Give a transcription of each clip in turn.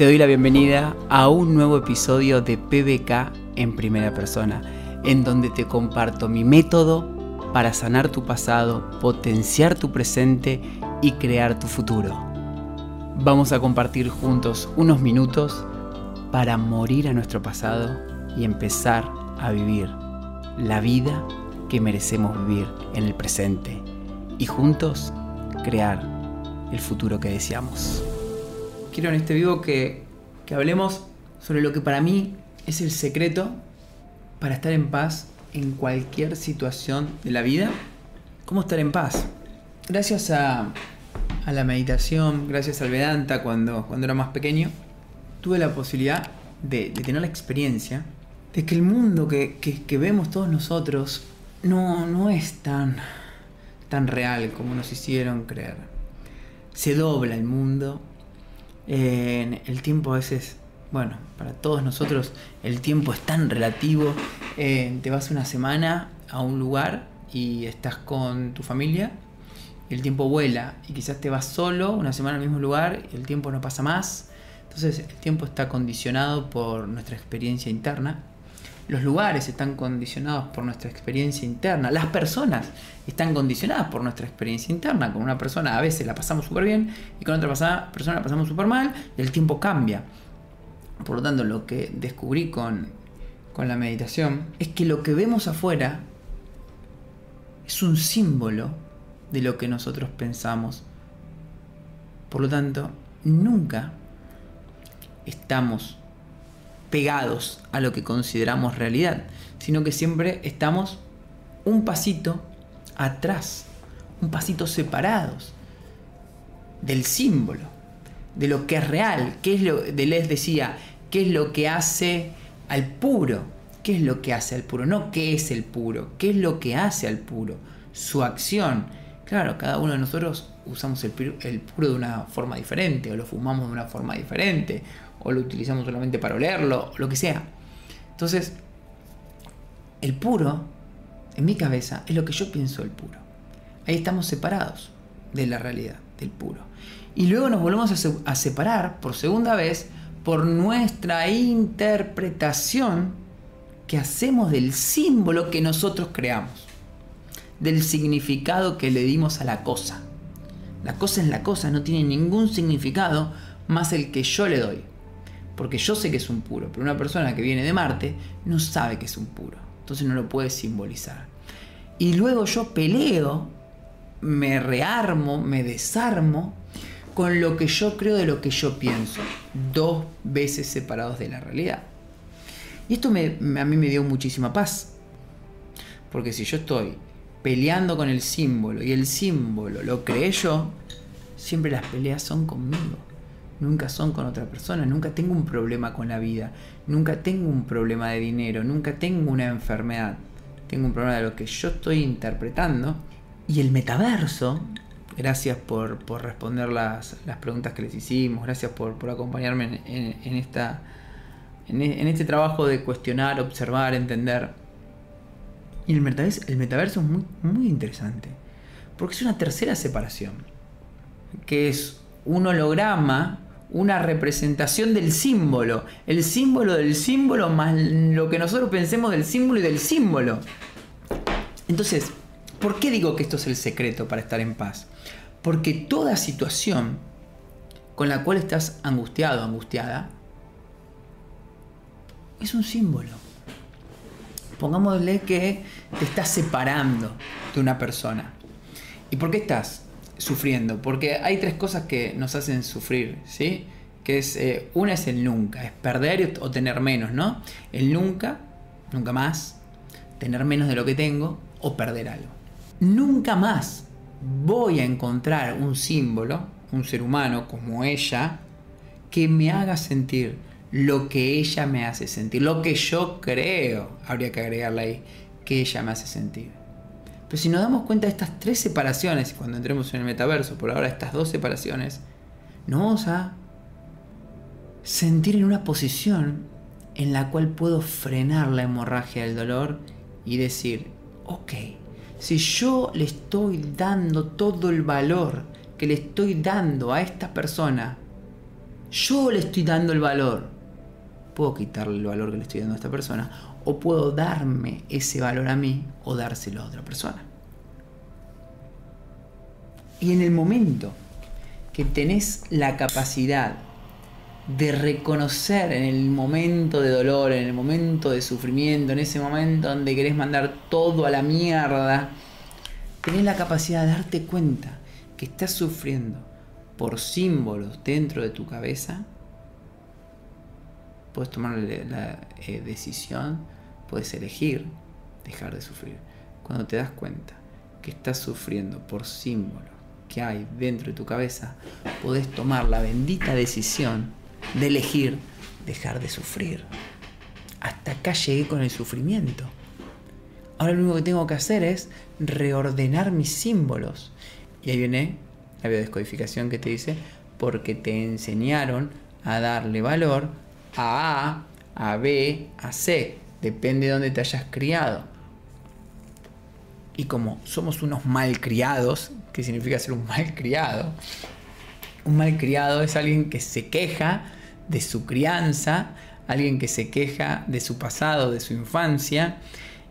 Te doy la bienvenida a un nuevo episodio de PBK en primera persona, en donde te comparto mi método para sanar tu pasado, potenciar tu presente y crear tu futuro. Vamos a compartir juntos unos minutos para morir a nuestro pasado y empezar a vivir la vida que merecemos vivir en el presente y juntos crear el futuro que deseamos. Quiero en este vivo que, que hablemos sobre lo que para mí es el secreto para estar en paz en cualquier situación de la vida. ¿Cómo estar en paz? Gracias a, a la meditación, gracias al Vedanta cuando, cuando era más pequeño, tuve la posibilidad de, de tener la experiencia de que el mundo que, que, que vemos todos nosotros no, no es tan, tan real como nos hicieron creer. Se dobla el mundo. Eh, el tiempo a veces, bueno, para todos nosotros el tiempo es tan relativo. Eh, te vas una semana a un lugar y estás con tu familia. El tiempo vuela y quizás te vas solo una semana al mismo lugar y el tiempo no pasa más. Entonces el tiempo está condicionado por nuestra experiencia interna los lugares están condicionados por nuestra experiencia interna. Las personas están condicionadas por nuestra experiencia interna. Con una persona a veces la pasamos súper bien y con otra persona la pasamos súper mal y el tiempo cambia. Por lo tanto, lo que descubrí con, con la meditación es que lo que vemos afuera es un símbolo de lo que nosotros pensamos. Por lo tanto, nunca estamos pegados a lo que consideramos realidad, sino que siempre estamos un pasito atrás, un pasito separados del símbolo, de lo que es real, qué es lo de les decía, qué es lo que hace al puro, qué es lo que hace al puro, no qué es el puro, qué es lo que hace al puro, su acción. Claro, cada uno de nosotros usamos el, puro de una forma diferente, o lo fumamos de una forma diferente, o lo utilizamos solamente para olerlo, lo que sea. Entonces, el puro, en mi cabeza, es lo que yo pienso del puro. Ahí estamos separados de la realidad, del puro. Y luego nos volvemos a, separar por segunda vez por nuestra interpretación que hacemos del símbolo que nosotros creamos, del significado que le dimos a la cosa. La cosa es la cosa, no tiene ningún significado más el que yo le doy porque yo sé que es un puro, pero una persona que viene de Marte no sabe que es un puro, entonces no lo puede simbolizar. Y luego yo peleo, me rearmo, me desarmo con lo que yo creo de lo que yo pienso, dos veces separados de la realidad. Y esto a mí me dio muchísima paz, porque si yo estoy peleando con el símbolo y el símbolo lo creé yo, siempre las peleas son conmigo nunca son con otra persona, nunca tengo un problema con la vida, nunca tengo un problema de dinero, nunca tengo una enfermedad, tengo un problema de lo que yo estoy interpretando. Y el metaverso, gracias por, responder las, preguntas que les hicimos, gracias por, acompañarme en, esta, en, este trabajo de cuestionar, observar, entender. Y el metaverso, es muy, muy interesante, porque es una tercera separación, que es un holograma una representación del símbolo. El símbolo del símbolo más lo que nosotros pensemos del símbolo y del símbolo. Entonces, ¿por qué digo que esto es el secreto para estar en paz? Porque toda situación con la cual estás angustiado, angustiada, es un símbolo. Pongámosle que te estás separando de una persona. ¿Y por qué estás? sufriendo, porque hay tres cosas que nos hacen sufrir, ¿sí? Que es, eh, una es el nunca, es perder o tener menos, ¿no? El nunca, nunca más, tener menos de lo que tengo o perder algo. Nunca más voy a encontrar un símbolo, un ser humano como ella, que me haga sentir lo que ella me hace sentir, lo que yo creo, habría que agregarle ahí, que ella me hace sentir. Pero si nos damos cuenta de estas tres separaciones, cuando entremos en el metaverso, por ahora estas dos separaciones, nos vamos a sentir en una posición en la cual puedo frenar la hemorragia del dolor y decir, ok, si yo le estoy dando todo el valor que le estoy dando a esta persona yo le estoy dando el valor. Puedo quitarle el valor que le estoy dando a esta persona o puedo darme ese valor a mí o dárselo a otra persona. Y en el momento que tenés la capacidad de reconocer en el momento de dolor, en el momento de sufrimiento, en ese momento donde querés mandar todo a la mierda, tenés la capacidad de darte cuenta que estás sufriendo por símbolos dentro de tu cabeza, puedes tomar la eh, decisión, puedes elegir dejar de sufrir. Cuando te das cuenta que estás sufriendo por símbolos que hay dentro de tu cabeza, puedes tomar la bendita decisión de elegir dejar de sufrir. Hasta acá llegué con el sufrimiento. Ahora lo único que tengo que hacer es reordenar mis símbolos. Y ahí viene la biodescodificación que te dice, porque te enseñaron a darle valor a A, a B, a C. Depende de dónde te hayas criado. Y como somos unos malcriados, ¿qué significa ser un malcriado? Un malcriado es alguien que se queja de su crianza, alguien que se queja de su pasado, de su infancia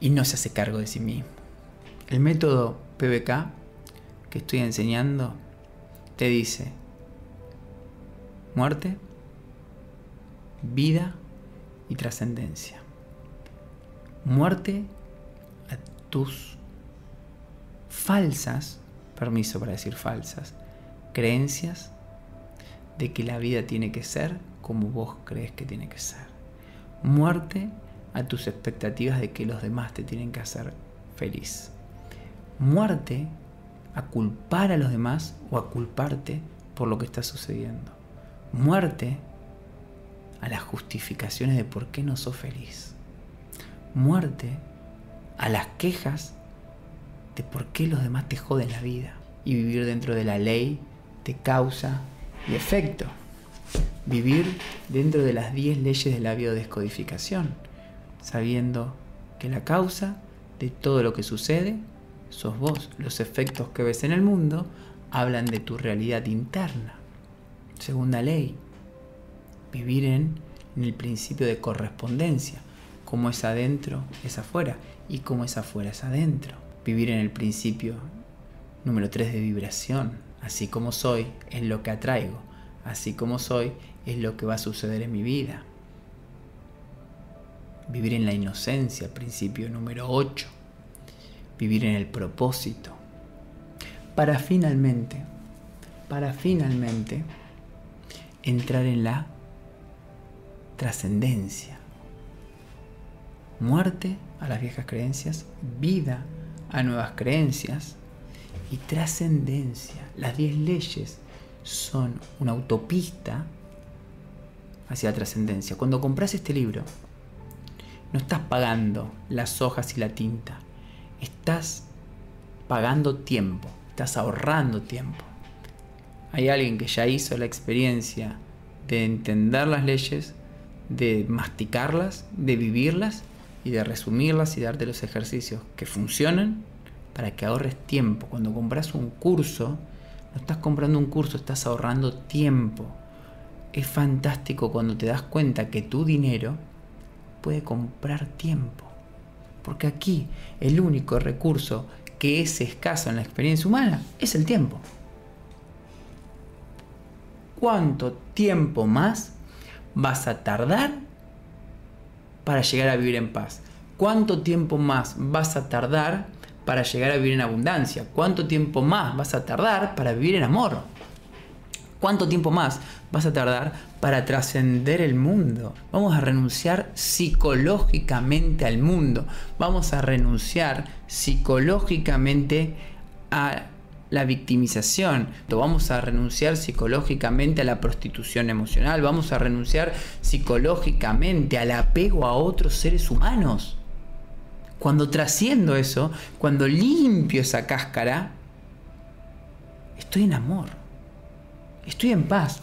y no se hace cargo de sí mismo. El método PBK que estoy enseñando te dice muerte, vida y trascendencia. Muerte a tus falsas, permiso para decir falsas, creencias de que la vida tiene que ser como vos crees que tiene que ser. Muerte a tus expectativas de que los demás te tienen que hacer feliz. Muerte a culpar a los demás o a culparte por lo que está sucediendo. Muerte a las justificaciones de por qué no sos feliz. Muerte a las quejas de por qué los demás te joden la vida. Y vivir dentro de la ley de causa y efecto. Vivir dentro de las 10 leyes de la biodescodificación, sabiendo que la causa de todo lo que sucede sos vos. Los efectos que ves en el mundo hablan de tu realidad interna. Segunda ley, vivir en, el principio de correspondencia. Como es adentro, es afuera. Y como es afuera, es adentro. Vivir en el principio número 3 de vibración. Así como soy, es lo que atraigo. Así como soy, es lo que va a suceder en mi vida. Vivir en la inocencia, principio número 8 vivir en el propósito, para finalmente, para finalmente entrar en la trascendencia. Muerte a las viejas creencias, vida a nuevas creencias y trascendencia. Las diez leyes son una autopista hacia la trascendencia. Cuando compras este libro, no estás pagando las hojas y la tinta, estás pagando tiempo, estás ahorrando tiempo. Hay alguien que ya hizo la experiencia de entender las leyes, de masticarlas, de vivirlas y de resumirlas y darte los ejercicios que funcionan para que ahorres tiempo. Cuando compras un curso, no estás comprando un curso, estás ahorrando tiempo. Es fantástico cuando te das cuenta que tu dinero puede comprar tiempo. Porque aquí el único recurso que es escaso en la experiencia humana es el tiempo. ¿Cuánto tiempo más vas a tardar para llegar a vivir en paz? ¿Cuánto tiempo más vas a tardar para llegar a vivir en abundancia? ¿Cuánto tiempo más vas a tardar para vivir en amor? ¿Cuánto tiempo más vas a tardar para trascender el mundo? Vamos a renunciar psicológicamente al mundo. Vamos a renunciar psicológicamente a la victimización, vamos a renunciar psicológicamente a la prostitución emocional, vamos a renunciar psicológicamente al apego a otros seres humanos. Cuando trasciendo eso, cuando limpio esa cáscara, estoy en amor estoy en paz.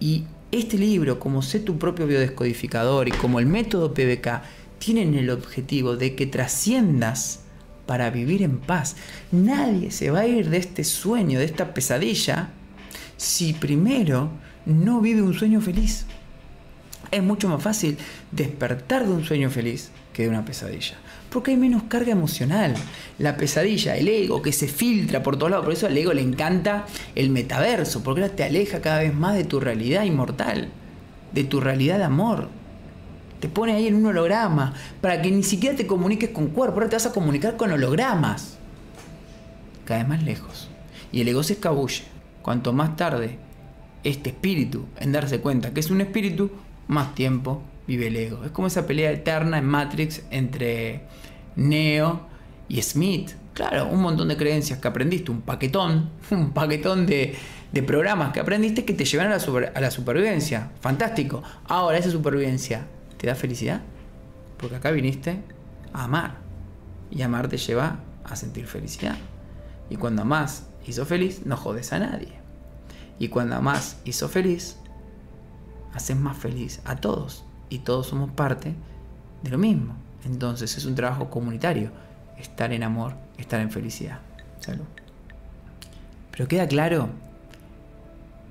Y este libro, como sé tu propio biodescodificador y como el método PBK, tienen el objetivo de que trasciendas para vivir en paz. Nadie se va a ir de este sueño, de esta pesadilla, si primero no vive un sueño feliz. Es mucho más fácil despertar de un sueño feliz que de una pesadilla. Porque hay menos carga emocional. La pesadilla, el ego que se filtra por todos lados. Por eso al ego le encanta el metaverso. Porque te aleja cada vez más de tu realidad inmortal. De tu realidad de amor. Te pone ahí en un holograma. Para que ni siquiera te comuniques con cuerpo. Ahora te vas a comunicar con hologramas. Cada más lejos. Y el ego se escabulle. Cuanto más tarde este espíritu en darse cuenta que es un espíritu, más tiempo vive el ego. Es como esa pelea eterna en Matrix entre Neo y Smith. Claro, un montón de creencias que aprendiste, un paquetón, un paquetón de, programas que aprendiste que te llevan a la supervivencia. Fantástico. Ahora, esa supervivencia, ¿te da felicidad? Porque acá viniste a amar. Y amar te lleva a sentir felicidad. Y cuando amás y sos feliz, no jodes a nadie. Y cuando amás y sos feliz, haces más feliz a todos y todos somos parte de lo mismo. Entonces es un trabajo comunitario, estar en amor, estar en felicidad. Salud. Pero queda claro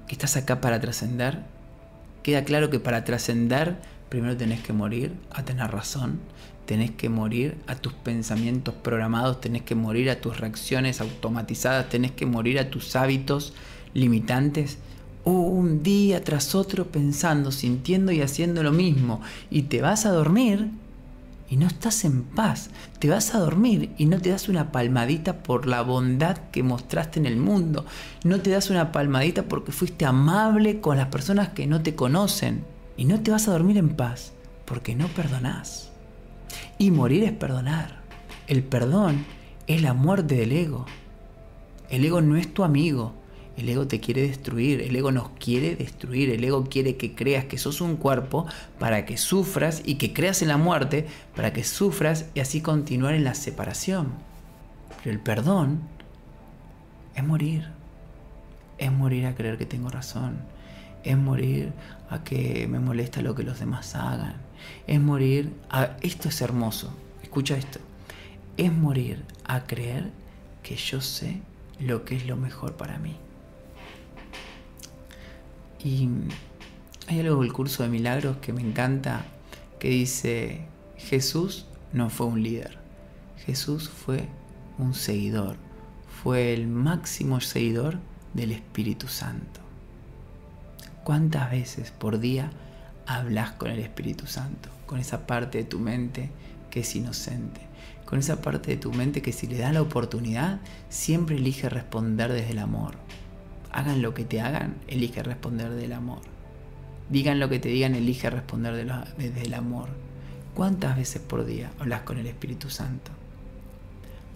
que estás acá para trascender. Queda claro que para trascender primero tenés que morir a tener razón, tenés que morir a tus pensamientos programados, tenés que morir a tus reacciones automatizadas, tenés que morir a tus hábitos limitantes un día tras otro pensando, sintiendo y haciendo lo mismo, y te vas a dormir y no estás en paz, te vas a dormir y no te das una palmadita por la bondad que mostraste en el mundo, no te das una palmadita porque fuiste amable con las personas que no te conocen, y no te vas a dormir en paz porque no perdonás. Y morir es perdonar. El perdón es la muerte del ego. El ego no es tu amigo, el ego te quiere destruir, el ego nos quiere destruir, el ego quiere que creas que sos un cuerpo para que sufras y que creas en la muerte para que sufras y así continuar en la separación. Pero el perdón es morir, es morir a creer que tengo razón, es morir a que me molesta lo que los demás hagan, es morir a... Esto es hermoso, escucha esto, es morir a creer que yo sé lo que es lo mejor para mí. Y hay algo del curso de milagros que me encanta, que dice, Jesús no fue un líder, Jesús fue un seguidor, fue el máximo seguidor del Espíritu Santo. ¿Cuántas veces por día hablas con el Espíritu Santo? Con esa parte de tu mente que es inocente, con esa parte de tu mente que si le da la oportunidad, siempre elige responder desde el amor, hagan lo que te hagan, elige responder del amor. Digan lo que te digan, elige responder de desde el amor. ¿Cuántas veces por día hablas con el Espíritu Santo?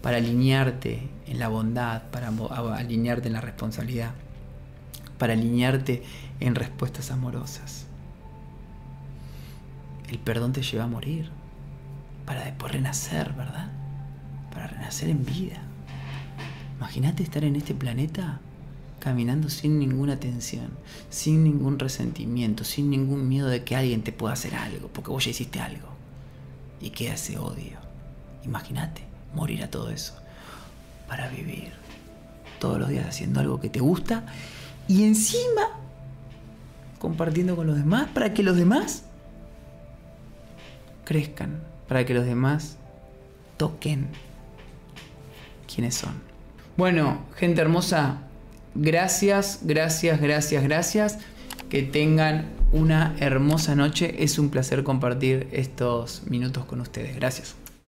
Para alinearte en la bondad, para alinearte en la responsabilidad, para alinearte en respuestas amorosas. El perdón te lleva a morir, para después renacer, ¿verdad? Para renacer en vida. Imagínate estar en este planeta caminando sin ninguna tensión, sin ningún resentimiento, sin ningún miedo de que alguien te pueda hacer algo, porque vos ya hiciste algo. Y queda ese odio. Imagínate morir a todo eso para vivir todos los días haciendo algo que te gusta y encima compartiendo con los demás para que los demás crezcan, para que los demás toquen quiénes son. Bueno, gente hermosa, Gracias, gracias, gracias, gracias. Que tengan una hermosa noche. Es un placer compartir estos minutos con ustedes. Gracias.